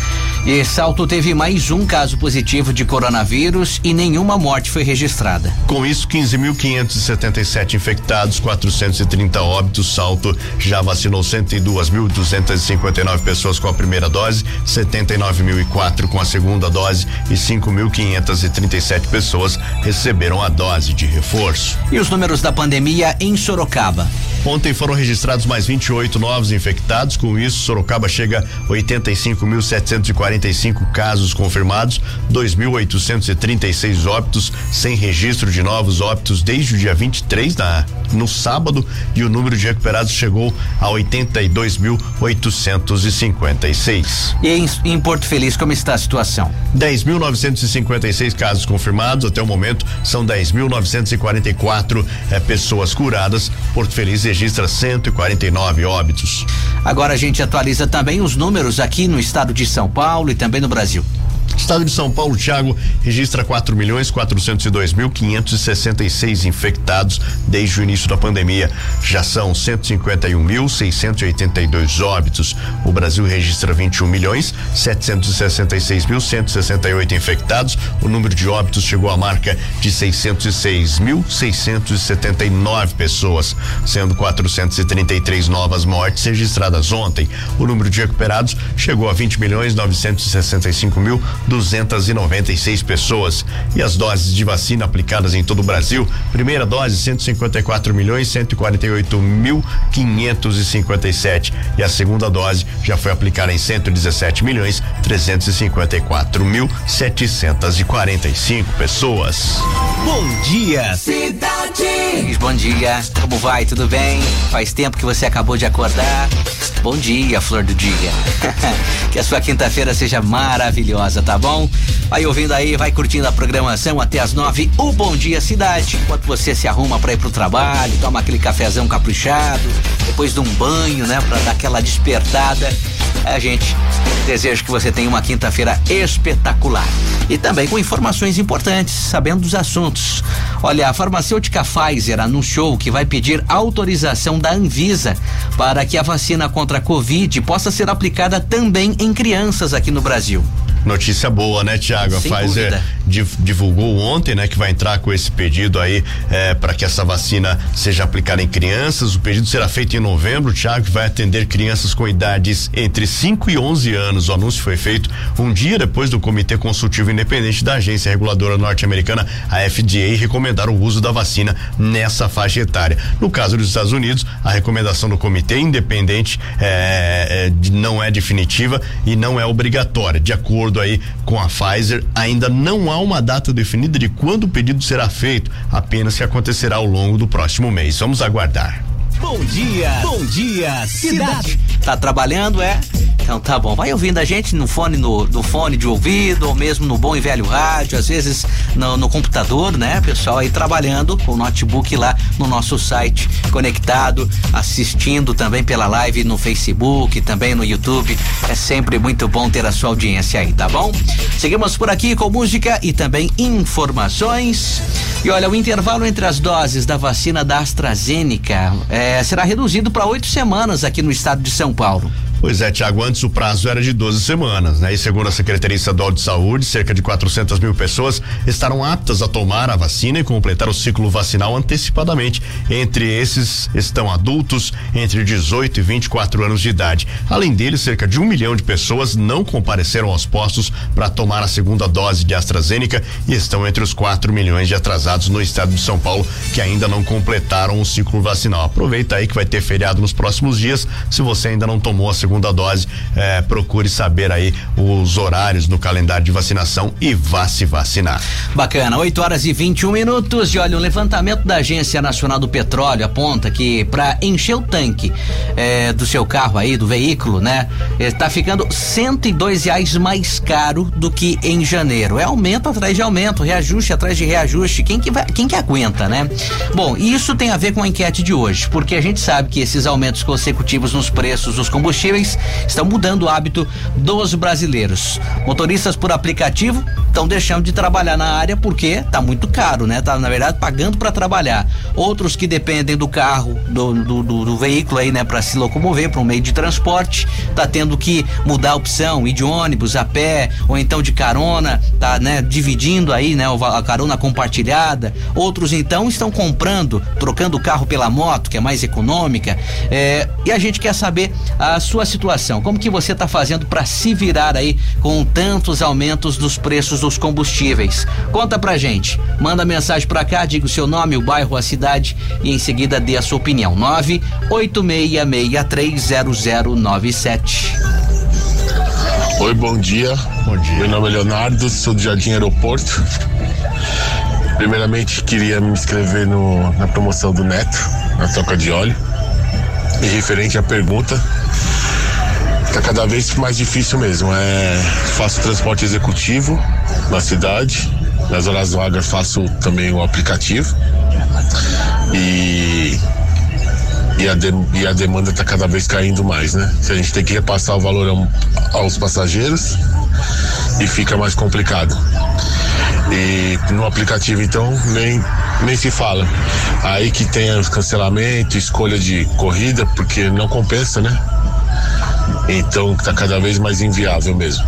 E Salto teve mais um caso positivo de coronavírus e nenhuma morte foi registrada. Com isso, 15.577 infectados, 430 óbitos. Salto já vacinou 102.259 pessoas com a primeira dose, 79.004 com a segunda dose e 5.537 pessoas receberam a dose de reforço. E os números da pandemia em Sorocaba? Ontem foram registrados mais 28 novos infectados. Com isso, Sorocaba chega a 85.745 casos confirmados, 2.836 óbitos, sem registro de novos óbitos desde o dia 23 na no sábado e o número de recuperados chegou a 82.856. E em, em Porto Feliz, como está a situação? 10.956 casos confirmados até o momento, são 10.944 eh, pessoas curadas. Porto Feliz registra 149 óbitos. Agora a gente atualiza também os números aqui no estado de São Paulo e também no Brasil. Estado de São Paulo, Thiago, registra 4 milhões 402 mil 566 infectados desde o início da pandemia. Já são 151 mil 682 óbitos. O Brasil registra 21 milhões 766 mil 168 infectados. O número de óbitos chegou à marca de 606 mil 679 pessoas, sendo 433 novas mortes registradas ontem. O número de recuperados chegou a 20 milhões 965 mil 296 pessoas. E as doses de vacina aplicadas em todo o Brasil: primeira dose 154 milhões 148 mil 557 e a segunda dose já foi aplicada em 117 milhões 354 mil 745 pessoas. Bom dia, Cidade! Bom dia, como vai? Tudo bem? Faz tempo que você acabou de acordar. Bom dia, flor do dia. que a sua quinta-feira seja maravilhosa, tá bom? Vai ouvindo aí, vai curtindo a programação até as nove. O Bom Dia Cidade. Enquanto você se arruma para ir pro trabalho, toma aquele cafezão caprichado, depois de um banho, né, para dar aquela despertada. A gente deseja que você tenha uma quinta-feira espetacular. E também com informações importantes, sabendo dos assuntos. Olha, a farmacêutica Pfizer anunciou que vai pedir autorização da Anvisa para que a vacina contra a Covid possa ser aplicada também em crianças aqui no Brasil. Notícia boa, né, Tiago? A Pfizer div- divulgou ontem, né, que vai entrar com esse pedido aí é, para que essa vacina seja aplicada em crianças. O pedido será feito em novembro, Tiago, que vai atender crianças com idades entre 5 e 11 anos. O anúncio foi feito um dia depois do Comitê Consultivo Independente da agência reguladora norte-americana, a FDA, recomendar o uso da vacina nessa faixa etária. No caso dos Estados Unidos, a recomendação do Comitê Independente é, é, não é definitiva e não é obrigatória. De acordo aí com a Pfizer, ainda não há uma data definida de quando o pedido será feito, apenas que acontecerá ao longo do próximo mês. Vamos aguardar. Bom dia, bom dia, cidade. Tá trabalhando, é? Então tá bom. Vai ouvindo a gente no fone, no, no fone de ouvido, ou mesmo no bom e velho rádio, às vezes no, no computador, né? Pessoal aí trabalhando com o notebook lá no nosso site, conectado, assistindo também pela live no Facebook, também no YouTube. É sempre muito bom ter a sua audiência aí, tá bom? Seguimos por aqui com música e também informações. E olha, o intervalo entre as doses da vacina da AstraZeneca eh, será reduzido para oito semanas aqui no estado de São Paulo. Pois é, Tiago, antes o prazo era de 12 semanas, né? E segundo a Secretaria Estadual de Saúde, cerca de 400 mil pessoas estarão aptas a tomar a vacina e completar o ciclo vacinal antecipadamente. Entre esses estão adultos entre 18 e 24 anos de idade. Além deles, cerca de um milhão de pessoas não compareceram aos postos para tomar a segunda dose de AstraZeneca e estão entre os 4 milhões de atrasados no estado de São Paulo que ainda não completaram o ciclo vacinal. Aproveita aí que vai ter feriado nos próximos dias. Se você ainda não tomou a segunda dose, eh, procure saber aí os horários no calendário de vacinação e vá se vacinar. Bacana, 8 horas e 21 minutos. E olha, o levantamento da Agência Nacional do Petróleo aponta que para encher o tanque eh, do seu carro aí, do veículo, né? Está ficando 102 reais mais caro do que em janeiro. É aumento atrás de aumento, reajuste atrás de reajuste. Quem que vai, quem que aguenta, né? Bom, isso tem a ver com a enquete de hoje, porque a gente sabe que esses aumentos consecutivos nos preços dos combustíveis estão mudando o hábito dos brasileiros. Motoristas por aplicativo estão deixando de trabalhar na área porque tá muito caro, né? Tá na verdade pagando para trabalhar. Outros que dependem do carro, do, do, do- do veículo aí, né, para se locomover para um meio de transporte, tá tendo que mudar a opção, ir de ônibus, a pé ou então de carona, tá, né, dividindo aí, né, a carona compartilhada. Outros então estão comprando, trocando o carro pela moto, que é mais econômica. É, e a gente quer saber a sua situação. Como que você está fazendo para se virar aí com tantos aumentos dos preços dos combustíveis? Conta pra gente. Manda mensagem pra cá, diga o seu nome, o bairro, a cidade e em seguida dê a sua opinião. 986630097. Oi, bom dia. Bom dia. Meu nome é Leonardo, sou do Jardim Aeroporto. Primeiramente, queria me inscrever no, na promoção do Neto, na troca de óleo. E referente à pergunta, tá cada vez mais difícil mesmo. É, faço transporte executivo na cidade, nas horas vagas faço também o aplicativo. E e a, de- e a demanda está cada vez caindo mais, né? A gente tem que repassar o valor ao- aos passageiros e fica mais complicado. E no aplicativo, então, nem, nem se fala. Aí que tem os cancelamento, escolha de corrida, porque não compensa, né? Então tá cada vez mais inviável mesmo.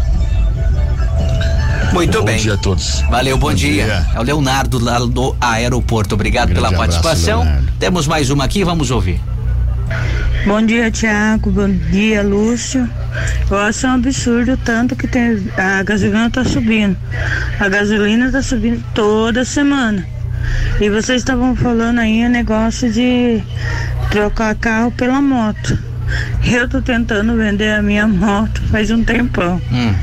Muito bom bem. dia a todos. Valeu, bom, Bom dia. dia. É o Leonardo lá do aeroporto. Obrigado Grande pela abraço, participação. Leonardo. Temos mais uma aqui, vamos ouvir. Bom dia, Tiago. Bom dia, Lúcio. Eu acho um absurdo o tanto que tem, a gasolina está subindo. A gasolina está subindo toda semana. E vocês estavam falando aí o negócio de trocar carro pela moto. Eu tô tentando vender a minha moto faz um tempão. Hum,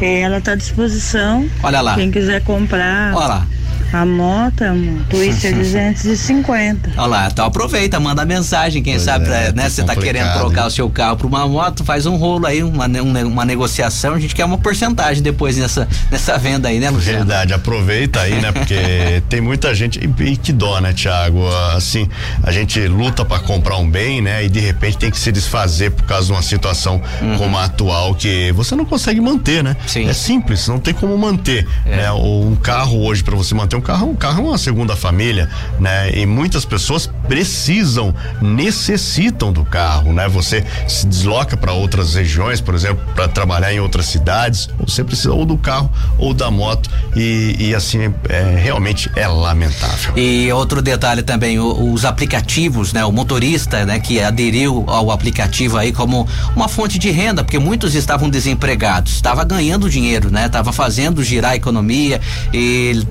E ela está à disposição. olha lá. Quem quiser comprar Olha lá. A moto, é um Twister 250. Olha lá, então aproveita, manda mensagem, quem Pois sabe, é, né? tá Você tá querendo trocar hein? o seu carro por uma moto, faz um rolo aí, uma, um uma negociação, a gente quer uma porcentagem depois nessa, nessa venda aí, né, Luciano? Verdade, aproveita aí, né? Porque tem muita gente. E, e que dó, né, Tiago? Assim, a gente luta pra comprar um bem, né? E de repente tem que se desfazer por causa de uma situação como a atual que você não consegue manter, né? Uhum. Sim. É simples, não tem como manter. É. Né? Um carro hoje, pra você manter um carro, um carro é uma segunda família, né? E muitas pessoas precisam, necessitam do carro, né? Você se desloca para outras regiões, por exemplo, para trabalhar em outras cidades, você precisa ou do carro ou da moto e, e assim é, realmente é lamentável. E outro detalhe também, o, os aplicativos, né? O motorista, né? Que aderiu ao aplicativo aí como uma fonte de renda, porque muitos estavam desempregados, estava ganhando dinheiro, né? Tava fazendo girar a economia e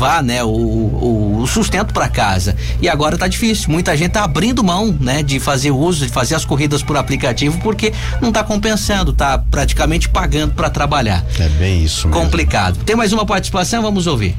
levar, né? O, o, o sustento para casa. E agora tá difícil, muita gente tá abrindo mão, né? De fazer uso, de fazer as corridas por aplicativo, porque não tá compensando, tá praticamente pagando para trabalhar. É bem isso mesmo. Complicado. Tem mais uma participação, vamos ouvir.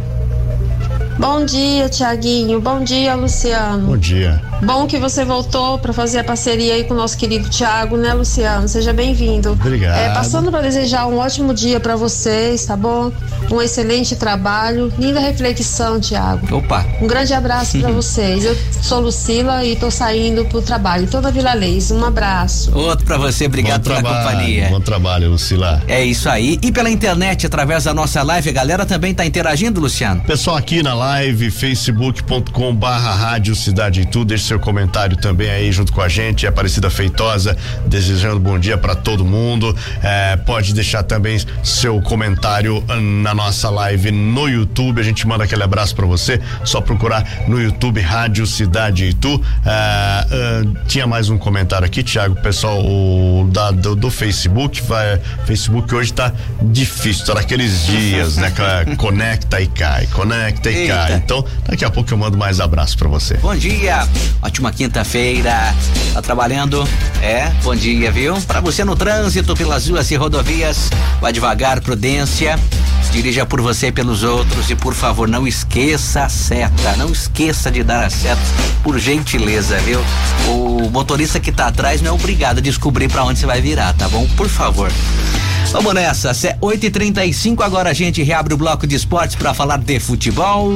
Bom dia, Tiaguinho. Bom dia, Luciano. Bom dia. Bom que você voltou para fazer a parceria aí com o nosso querido Tiago, né, Luciano? Seja bem-vindo. Obrigado. É, passando para desejar um ótimo dia para vocês, tá bom? Um excelente trabalho, linda reflexão, Tiago. Opa. Um grande abraço para vocês. Eu sou Lucila e tô saindo pro trabalho. Toda Vila Leis. Um abraço. Outro para você, obrigado Bom pela trabalho, companhia. Bom trabalho, Lucila. É isso aí. E pela internet, através da nossa live, a galera também tá interagindo, Luciano? Pessoal aqui na live, facebook.com barra rádio Cidade Itu, deixe seu comentário também aí junto com a gente, Aparecida Feitosa, desejando bom dia para todo mundo, é, pode deixar também seu comentário na nossa live no YouTube, a gente manda aquele abraço para você, só procurar no YouTube Rádio Cidade Itu, é, é, tinha mais um comentário aqui, Tiago, pessoal o, da, do, do Facebook, vai, Facebook hoje tá difícil, tá naqueles dias, né, conecta e cai, conecta e Então daqui a pouco eu mando mais abraço para você. Bom dia, ótima quinta-feira. Tá trabalhando? É, bom dia, viu? Pra você no trânsito, pelas ruas e rodovias, vá devagar, prudência. Dirija por você e pelos outros e por favor não esqueça a seta, não esqueça de dar a seta, por gentileza, viu? O motorista que tá atrás não é obrigado a descobrir pra onde você vai virar, tá bom? Por favor. Vamos nessa, 8 e 35 agora a gente reabre o bloco de esportes para falar de futebol.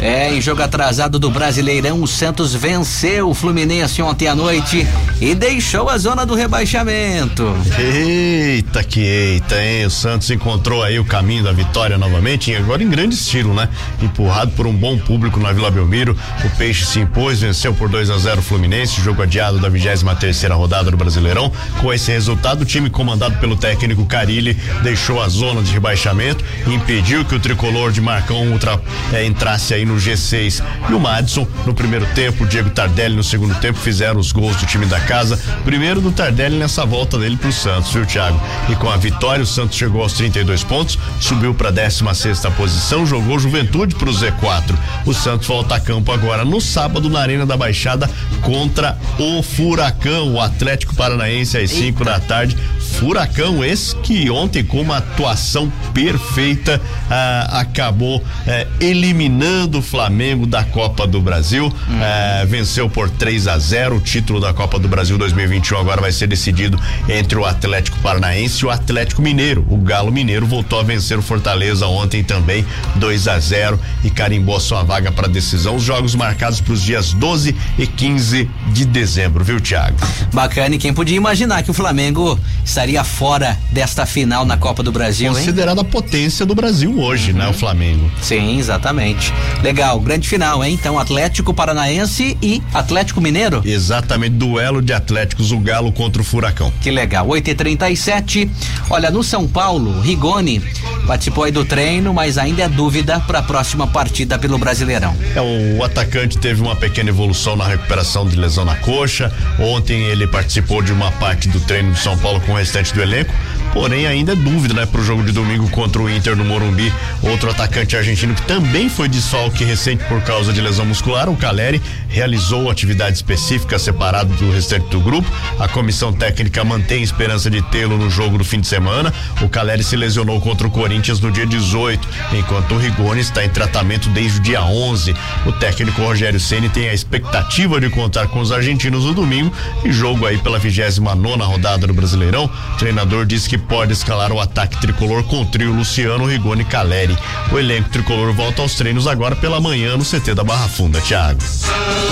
É, em jogo atrasado do Brasileirão, o Santos venceu o Fluminense ontem à noite e deixou a zona do rebaixamento. Eita que eita, hein? O Santos encontrou aí o caminho da vitória novamente, e agora em grande estilo, né? Empurrado por um bom público na Vila Belmiro, o Peixe se impôs, venceu por 2 a 0 o Fluminense, jogo adiado da 23 terceira rodada do Brasileirão. Com esse resultado, o time comandado pelo técnico Carilli deixou a zona de rebaixamento impediu que o tricolor de Marcão ultra, eh, entrasse aí no G6. E o Madison, no primeiro tempo, o Diego Tardelli no segundo tempo fizeram os gols do time da casa. Primeiro do Tardelli nessa volta dele pro Santos, viu, Thiago? E com a vitória, o Santos chegou aos 32 pontos, subiu para 16 sexta posição, jogou Juventude pro Z4. O Santos volta a campo agora no sábado na Arena da Baixada contra o Furacão, o Atlético Paranaense às 5 da tarde. Furacão esse que ontem com uma atuação perfeita ah, acabou eh, eliminando o Flamengo da Copa do Brasil, Eh, venceu por 3 a 0 o título da Copa do Brasil 2021 agora vai ser decidido entre o Atlético Paranaense e o Atlético Mineiro. O Galo Mineiro voltou a vencer o Fortaleza ontem também 2 a 0 e carimbou sua vaga para decisão. Os jogos marcados para os dias 12 e 15 de dezembro, viu, Thiago? Bacana, e quem podia imaginar que o Flamengo estaria fora desta final na Copa do Brasil, hein? Considerada a potência do Brasil hoje, né, o Flamengo. Sim, exatamente. Legal, grande final, hein? Então, Atlético Paranaense e Atlético Mineiro. Exatamente, duelo de Atléticos, o Galo contra o Furacão. Que legal. 8 e 37 Olha, no São Paulo, Rigoni participou aí do treino, mas ainda é dúvida para a próxima partida pelo Brasileirão. É, o atacante teve uma pequena evolução na recuperação de lesão na coxa. Ontem ele participou de uma parte do treino do São Paulo com o restante do elenco. Porém, ainda é dúvida, né, pro jogo de domingo contra o Inter no Morumbi. Outro atacante argentino que também foi desfalque recente por causa de lesão muscular, o Caleri, realizou atividade específica separado do restante do grupo. A comissão técnica mantém esperança de tê-lo no jogo do fim de semana. O Caleri se lesionou contra o Corinthians no dia 18, enquanto o Rigoni está em tratamento desde o dia 11. O técnico Rogério Ceni tem a expectativa de contar com os argentinos no domingo e jogo aí pela 29 nona rodada do Brasileirão. O treinador disse que pode escalar o ataque tricolor com o trio Luciano, Rigoni e Caleri. O elenco tricolor volta aos treinos agora pela manhã no CT da Barra Funda, Thiago.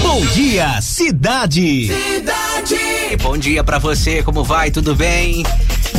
Bom dia, cidade. Bom dia para você, como vai? Tudo bem?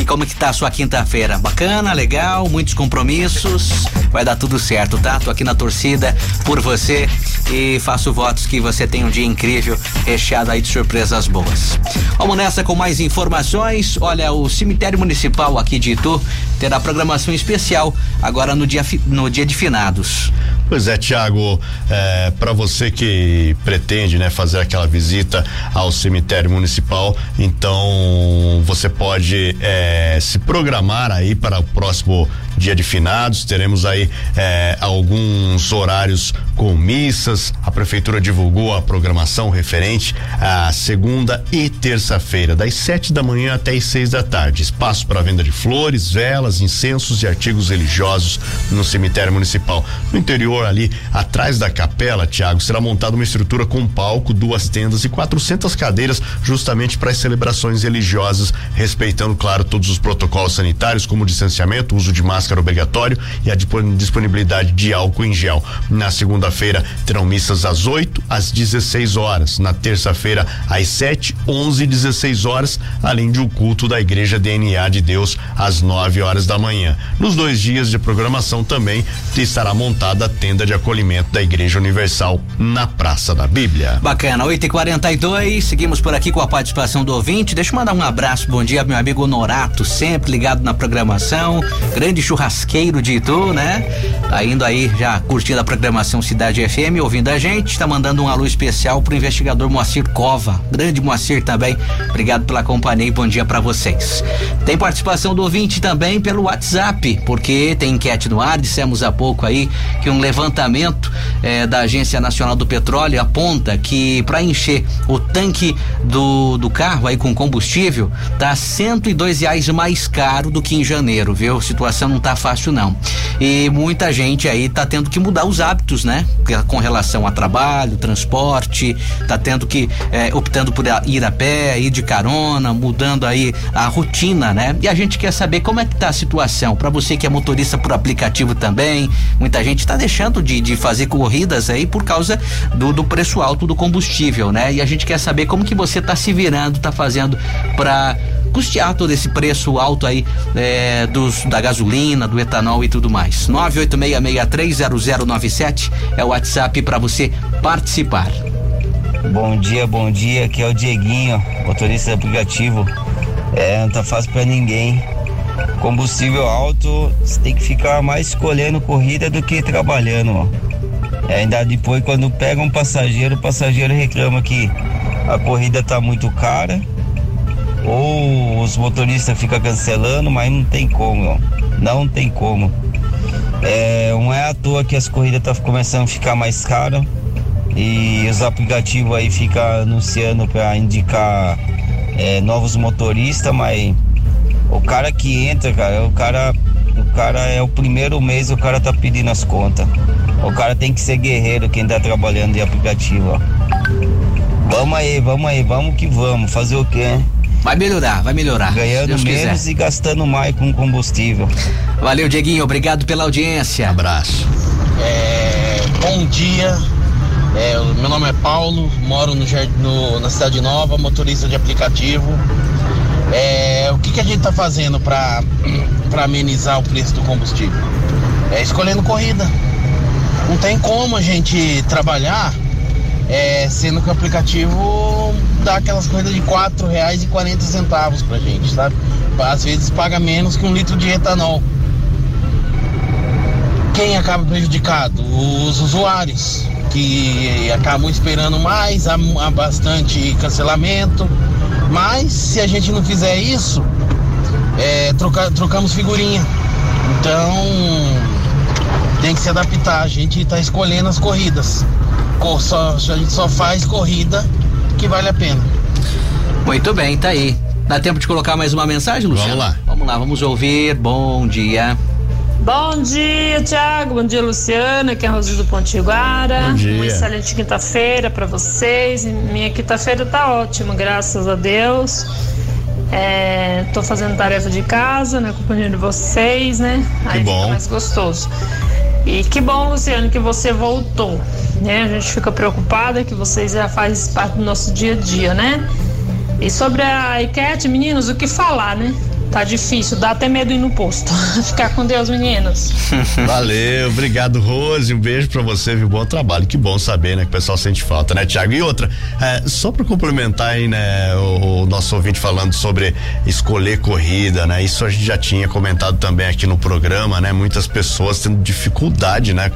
E como que tá a sua quinta-feira? Bacana, legal, muitos compromissos. Vai dar tudo certo, tá? Tô aqui na torcida por você e faço votos que você tenha um dia incrível, recheado aí de surpresas boas. Vamos nessa com mais informações. Olha, o cemitério municipal aqui de Itu terá programação especial agora no dia, no dia de finados. Pois é, Tiago, é, para você que pretende, né, fazer aquela visita ao cemitério municipal, então você pode é, se programar aí para o próximo dia de finados. Teremos aí é, alguns horários com missas. A prefeitura divulgou a programação referente à segunda e terça-feira, das sete da manhã até as seis da tarde. Espaço para venda de flores, velas, incensos e artigos religiosos no cemitério municipal. No interior, ali atrás da capela, Tiago, será montada uma estrutura com palco, duas tendas e 400 cadeiras, justamente para as celebrações religiosas, respeitando, claro, todos os protocolos sanitários, como o distanciamento, uso de máscara obrigatório e a disponibilidade de álcool em gel. Na segunda-feira terão missas às 8 às 16 horas. Na terça-feira, às 7, 11 e 16 horas, além de um culto da Igreja DNA de Deus às 9 horas da manhã. Nos dois dias de programação também estará montada a tenda de acolhimento da Igreja Universal na Praça da Bíblia. Bacana, 8 e 42 seguimos por aqui com a participação do ouvinte. Deixa eu mandar um abraço, bom dia, meu amigo Norato, sempre ligado na programação. Grande churrasqueiro de Itu, né? Tá indo aí já curtindo a programação Cidade FM, ouvindo a gente. Tá mandando um alô especial pro investigador Moacir Cova. Grande Moacir também. Obrigado pela companhia e bom dia para vocês. Tem participação do ouvinte também pelo WhatsApp, porque tem enquete no ar. Dissemos há pouco aí que um levantamento eh, da Agência Nacional do Petróleo aponta que para encher o tanque do, do carro aí com combustível tá 102 reais mais caro do que em janeiro, viu? A situação não tá fácil não. E muita gente aí tá tendo que mudar os hábitos, né? Com relação a trabalho, transporte, tá tendo que eh, optando por ir a pé, ir de carona, mudando aí a rotina, né? E a gente quer saber como é que tá a situação para você que é motorista por aplicativo também. Muita gente tá deixando de, de fazer corridas aí por causa do, do preço alto do combustível, né? E a gente quer saber como que você tá se virando, tá fazendo para custear todo esse preço alto aí é, dos, da gasolina, do etanol e tudo mais. 986630097 é o WhatsApp para você participar. Bom dia, bom dia. Aqui é o Dieguinho, motorista de aplicativo. É, não tá fácil para ninguém. Combustível alto, você tem que ficar mais escolhendo corrida do que trabalhando. Ó. É, ainda depois, quando pega um passageiro, o passageiro reclama que a corrida tá muito cara ou os motoristas ficam cancelando, mas não tem como, ó. não tem como. É, não é à toa que as corridas tá começando a ficar mais caras e os aplicativos aí ficam anunciando para indicar é, novos motoristas, mas o cara que entra, cara, o cara, o cara é o primeiro mês, o cara tá pedindo as contas. O cara tem que ser guerreiro quem tá trabalhando de aplicativo, ó. Vamos aí, vamos aí, vamos que vamos, fazer o quê? Vai melhorar, vai melhorar. Ganhando menos quiser. e gastando mais com combustível. Valeu, Dieguinho. Obrigado pela audiência. Abraço. É, bom dia. É, meu nome é Paulo, moro no, no, na Cidade Nova, motorista de aplicativo. É, o que, que a gente está fazendo para amenizar o preço do combustível? É escolhendo corrida. Não tem como a gente trabalhar é, sendo que o aplicativo dá aquelas corridas de quarenta centavos pra gente, sabe? Às vezes paga menos que um litro de etanol. Quem acaba prejudicado? Os usuários, que acabam esperando mais, há, há bastante cancelamento. Mas se a gente não fizer isso, é, troca, trocamos figurinha. Então tem que se adaptar. A gente está escolhendo as corridas só, a gente só faz corrida que vale a pena. Muito bem, tá aí. Dá tempo de colocar mais uma mensagem, Luciano? Vamos lá. Vamos lá, vamos ouvir. Bom dia. Bom dia, Tiago. Bom dia, Luciana. Aqui é a Rosi do Pontiguara. Bom dia. Uma excelente quinta-feira para vocês. Minha quinta-feira tá ótima, graças a Deus. É, tô fazendo tarefa de casa, na companhia de vocês, né? Que Aí bom. fica mais gostoso. E que bom, Luciano, que você voltou. Né? A gente fica preocupada que vocês já fazem parte do nosso dia a dia, né? E sobre a enquete, meninos, o que falar, né? Tá difícil, dá até medo ir no posto. Ficar com Deus, meninos. Valeu, obrigado, Rose. Um beijo pra você, viu? Bom trabalho. Que bom saber, né? Que o pessoal sente falta, né, Tiago? E outra, é, só pra complementar aí, né, o, o, nosso ouvinte falando sobre escolher corrida, né? Isso a gente já tinha comentado também aqui no programa, né? Muitas pessoas tendo dificuldade, né?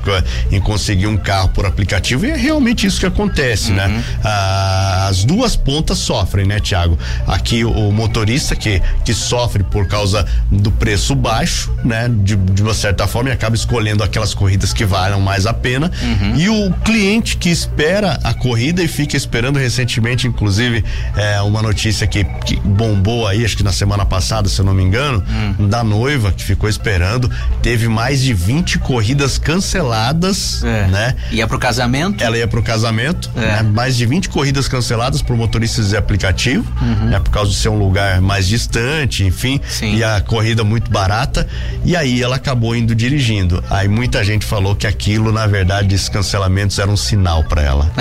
Em conseguir um carro por aplicativo e é realmente isso que acontece, né? uhum. né? Ah, as duas pontas sofrem, né, Tiago? Aqui o motorista que, que sofre por causa do preço baixo, né? De, de uma certa forma, e acaba escolhendo aquelas corridas que valham mais a pena. Uhum. E o cliente que espera a corrida e fica esperando recentemente, inclusive, é, uma notícia que, que, bombou aí, acho que na semana passada, se eu não me engano, uhum. da noiva que ficou esperando. Teve mais de 20 corridas canceladas, é. né? Ia pro casamento? Ela ia pro casamento, é. né? Mais de 20 corridas canceladas por motoristas de aplicativo, uhum. né? Por causa de ser um lugar mais distante, enfim Sim. e a corrida muito barata. E aí ela acabou indo dirigindo. Aí muita gente falou que aquilo, na verdade, esses cancelamentos eram um sinal para ela.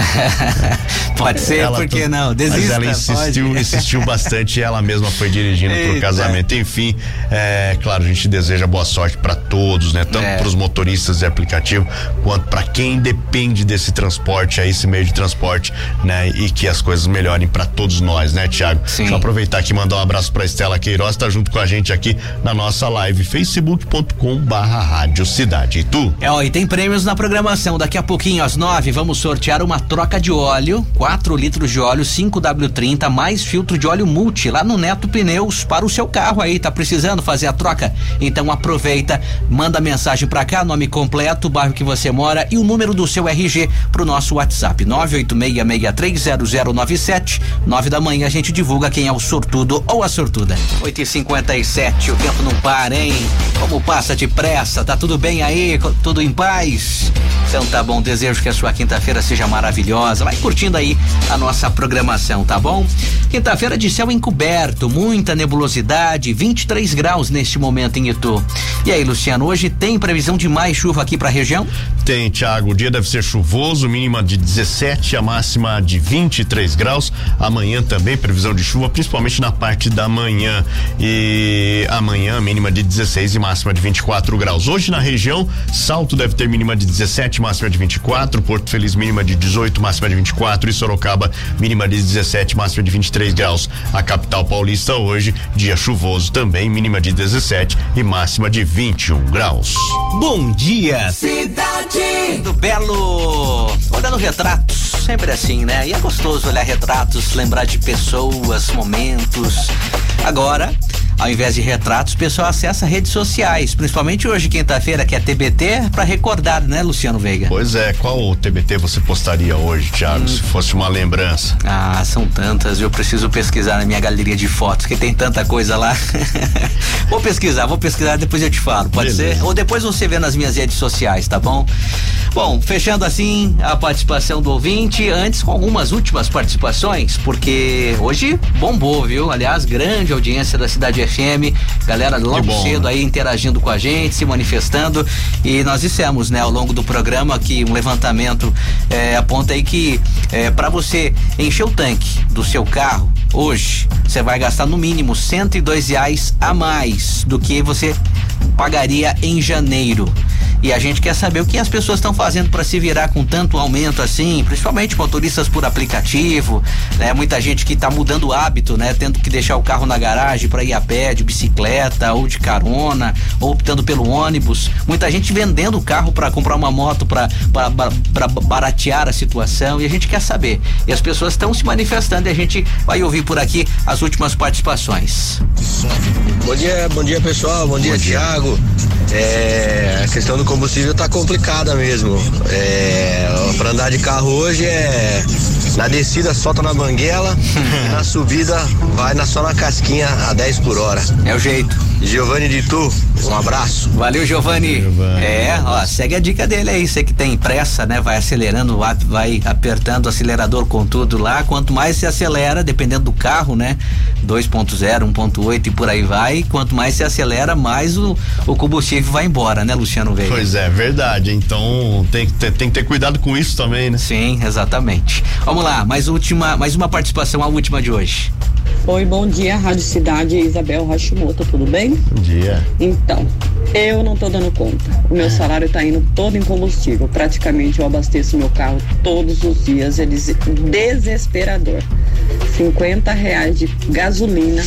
pode ser, ela por que não? Desista, mas ela insistiu, pode. insistiu bastante e ela mesma foi dirigindo Eita. pro casamento. Enfim, é claro, a gente deseja boa sorte para todos, né? Tanto é. para os motoristas de aplicativo quanto para quem depende desse transporte, aí esse meio de transporte, né? E que as coisas melhorem para todos nós, né, Tiago? Deixa eu aproveitar aqui e mandar um abraço para Estela Queiroz, tá junto junto com a gente aqui na nossa live facebook.com barra rádio cidade. E tu? É, ó, e tem prêmios na programação. Daqui a pouquinho, às nove, vamos sortear uma troca de óleo, 4 litros de óleo 5W30, mais filtro de óleo multi lá no Neto Pneus para o seu carro aí. Tá precisando fazer a troca? Então aproveita, manda mensagem para cá, nome completo, bairro que você mora e o número do seu RG pro nosso WhatsApp 986630097. 9 da manhã a gente divulga quem é o sortudo ou a sortuda. 8 e 50 57, o tempo não para, hein? Como passa depressa, tá tudo bem aí? Tudo em paz? Então tá bom, desejo que a sua quinta-feira seja maravilhosa. Vai curtindo aí a nossa programação, tá bom? Quinta-feira de céu encoberto, muita nebulosidade, 23 graus neste momento em Itu. E aí, Luciano, hoje tem previsão de mais chuva aqui pra região? Tem, Thiago. O dia deve ser chuvoso, mínima de 17, a máxima de 23 graus. Amanhã também previsão de chuva, principalmente na parte da manhã. E amanhã, mínima de 16 e máxima de 24 graus. Hoje na região, Salto deve ter mínima de 17, máxima de 24. Porto Feliz, mínima de 18, máxima de 24. E Sorocaba, mínima de 17, máxima de 23 graus. A capital paulista hoje, dia chuvoso também, mínima de 17 e máxima de 21 graus. Bom dia, cidade do Belo. Olhando retratos, sempre assim, né? E é gostoso olhar retratos, lembrar de pessoas, momentos. Agora, ao invés de retratos, o pessoal acessa redes sociais, principalmente hoje, quinta-feira, que é TBT, para recordar, né, Luciano Veiga? Pois é, qual TBT você postaria hoje, Thiago, hum. se fosse uma lembrança? Ah, são tantas, eu preciso pesquisar na minha galeria de fotos, que tem tanta coisa lá. vou pesquisar, vou pesquisar, depois eu te falo, pode Beleza. ser? Ou depois você vê nas minhas redes sociais, tá bom? Bom, fechando assim a participação do ouvinte, antes com algumas últimas participações, porque hoje bombou, viu? Aliás, grande audiência da cidade FM, galera logo bom, cedo né? aí interagindo com a gente, se manifestando. E nós dissemos, né, ao longo do programa que um levantamento é, aponta aí que é, para você encher o tanque do seu carro hoje, você vai gastar no mínimo 102 reais a mais do que você pagaria em janeiro. E a gente quer saber o que as pessoas estão fazendo para se virar com tanto aumento assim, principalmente motoristas por aplicativo, né? Muita gente que está mudando o hábito, né? Tendo que deixar o carro na garagem para ir a pé, de bicicleta ou de carona, ou optando pelo ônibus. Muita gente vendendo o carro para comprar uma moto para baratear a situação e a gente quer saber. E as pessoas estão se manifestando e a gente vai ouvir por aqui as últimas participações. Bom dia, bom dia pessoal, bom, bom dia, dia, Thiago. É, a questão do combustível tá complicada mesmo. É, para andar de carro hoje é na descida solta na banguela, na subida vai na, só na casquinha a 10 por hora. É o jeito. Giovanni de Tu, um abraço. Valeu, Giovanni. É, ó, segue a dica dele aí. Você que tem pressa, né? Vai acelerando, vai apertando o acelerador com tudo lá. Quanto mais se acelera, dependendo do carro, né? 2.0, 1.8 e por aí vai. Quanto mais se acelera, mais o, o combustível vai embora, né, Luciano Veiga? Pois é, verdade. Então tem, tem, tem que ter cuidado com isso também, né? Sim, exatamente. Vamos lá, mais última, mais uma participação, a última de hoje. Oi, bom dia, Rádio Cidade, Isabel Hashimoto, tudo bem? Bom dia. Então, eu não tô dando conta. O meu salário tá indo todo em combustível. Praticamente eu abasteço meu carro todos os dias. Eles desesperador. 50 reais de gasolina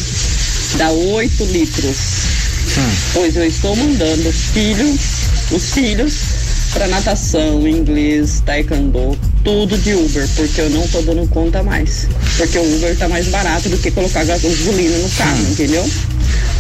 dá 8 litros. Pois eu estou mandando filho, os filhos para natação, inglês, taekwondo, tudo de Uber, porque eu não tô dando conta mais. Porque o Uber tá mais barato do que colocar gasolina no carro, entendeu?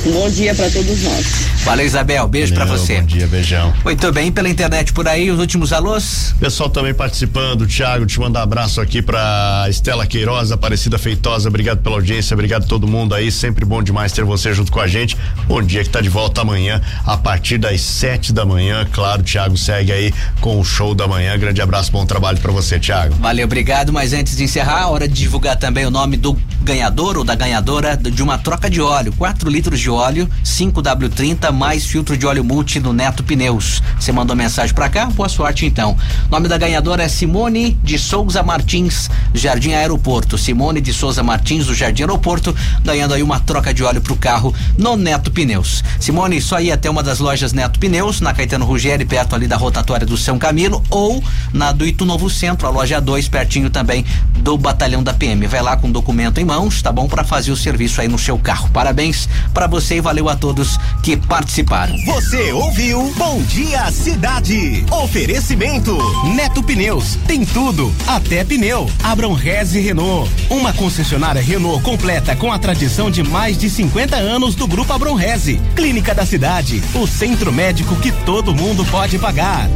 Um bom dia para todos nós. Valeu, Isabel. Beijo para você. Bom dia, beijão. Muito bem, pela internet por aí, os últimos alôs. Pessoal também participando, Thiago, te mando um abraço aqui pra Estela Queiroz, Aparecida Feitosa, obrigado pela audiência, obrigado a todo mundo aí, sempre bom demais ter você junto com a gente. Bom dia que tá de volta amanhã, a partir das sete da manhã, claro, Thiago segue aí com o show da manhã, grande abraço, bom trabalho para você, Thiago. Valeu, obrigado, mas antes de encerrar, hora de divulgar também o nome do ganhador ou da ganhadora de uma troca de óleo, 4 litros de óleo, 5W30 mais filtro de óleo multi do Neto Pneus. Você mandou mensagem para cá? Boa sorte então. Nome da ganhadora é Simone de Souza Martins, Jardim Aeroporto. Simone de Souza Martins, do Jardim Aeroporto, ganhando aí uma troca de óleo pro carro no Neto Pneus. Simone, só ir até uma das lojas Neto Pneus, na Caetano Ruggeri, perto ali da rotatória do São Camilo, ou na do Itu Novo Centro, a loja 2, pertinho também do batalhão da PM. Vai lá com documento em mãos, tá bom? Para fazer o serviço aí no seu carro. Parabéns para você e valeu a todos que participaram. Você ouviu Bom Dia Cidade. Oferecimento Neto Pneus. Tem tudo, até pneu. Abram Reze Renault. Uma concessionária Renault completa com a tradição de mais de 50 anos do Grupo Abram Reze. Clínica da Cidade. O centro médico que todo mundo pode pagar.